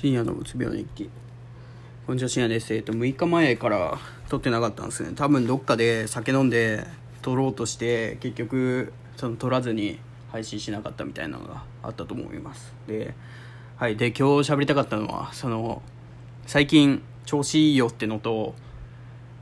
深夜のうつ病日記。こんにちは深夜です。えっと6日前から撮ってなかったんですね。多分どっかで酒飲んで撮ろうとして結局その撮らずに配信しなかったみたいなのがあったと思います。ではい。で今日喋りたかったのはその最近調子いいよってのと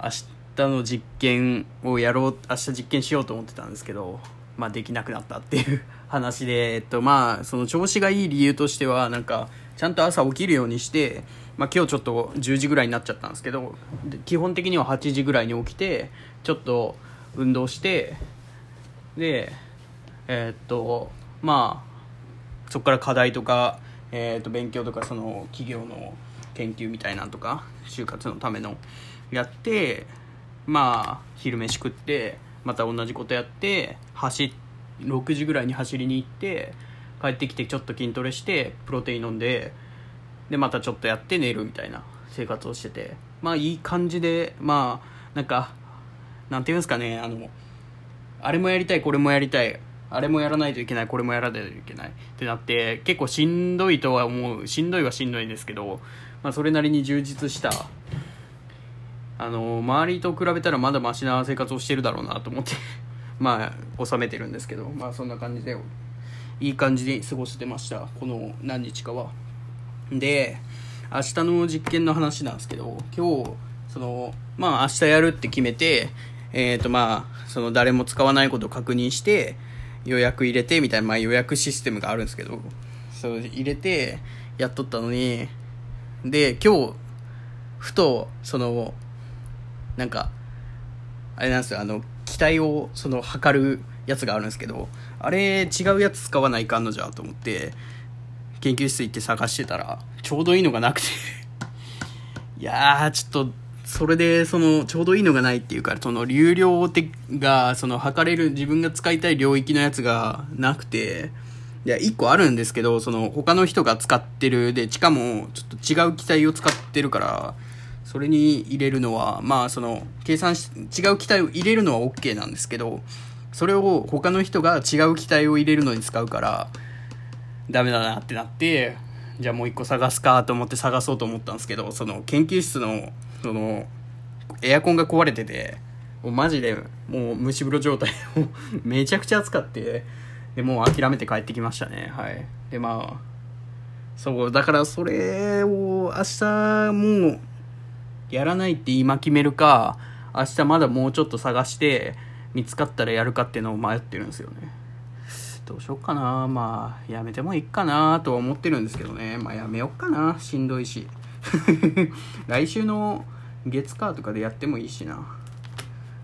明日の実験をやろう明日実験しようと思ってたんですけどまあできなくなったっていう話でえっとまあその調子がいい理由としてはなんかちゃんと朝起きるようにして、まあ、今日ちょっと10時ぐらいになっちゃったんですけど基本的には8時ぐらいに起きてちょっと運動してでえー、っとまあそこから課題とか、えー、っと勉強とかその企業の研究みたいなんとか就活のためのやってまあ昼飯食ってまた同じことやって走6時ぐらいに走りに行って帰ってきてちょっと筋トレしてプロテイン飲んででまたちょっとやって寝るみたいな生活をしてて。まあいい感じでまあなんかなんていうんですかねあのあれもやりたいこれもやりたいあれもやらないといけないこれもやらないといけないってなって結構しんどいとは思うしんどいはしんどいんですけど、まあ、それなりに充実したあの周りと比べたらまだマシな生活をしてるだろうなと思って まあ収めてるんですけどまあそんな感じでいい感じに過ごしてました。この何日かは。で明日の実験の話なんですけど今日そのまあ明日やるって決めてえっ、ー、とまあその誰も使わないことを確認して予約入れてみたいな、まあ、予約システムがあるんですけどそう入れてやっとったのにで今日ふとそのなんかあれなんですよあの機体をその測るやつがあるんですけどあれ違うやつ使わないかんのじゃと思って研究室行って探してたらちょうどいいのがなくて。いやーちょっとそれでそのちょうどいいのがないっていうかその流量がその測れる自分が使いたい領域のやつがなくていや1個あるんですけどその他の人が使ってる。でしかもちょっと違う機体を使ってるからそれに入れるのはまあその計算し違う機体を入れるのは OK なんですけどそれを他の人が違う機体を入れるのに使うからダメだなってなってじゃあもう一個探すかと思って探そうと思ったんですけどその研究室のそのエアコンが壊れててもうマジでもう蒸し風呂状態を めちゃくちゃ暑かってでもう諦めて帰ってきましたね。はい。でまあそうだからそれを明日もうやらないって今決めるか明日まだもうちょっと探して見つかったらやるかっていうのを迷ってるんですよね。どうしよっかな。まあやめてもいいかなとは思ってるんですけどね。まあやめよっかな。しんどいし。来週の月火とかでやってもいいしな。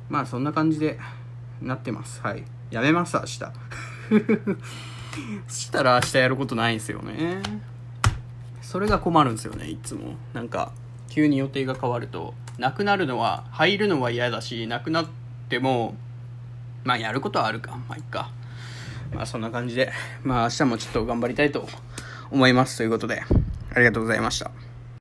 まあそんな感じでなってます。はい。やめます明日。そ したら明日やることないんですよね。それが困るんですよねいつも。なんか急に予定が変わるとなくなるのは入るのは嫌だしなくなってもまあやることはあるか。まあいっか。まあそんな感じで。まあ明日もちょっと頑張りたいと思います。ということでありがとうございました。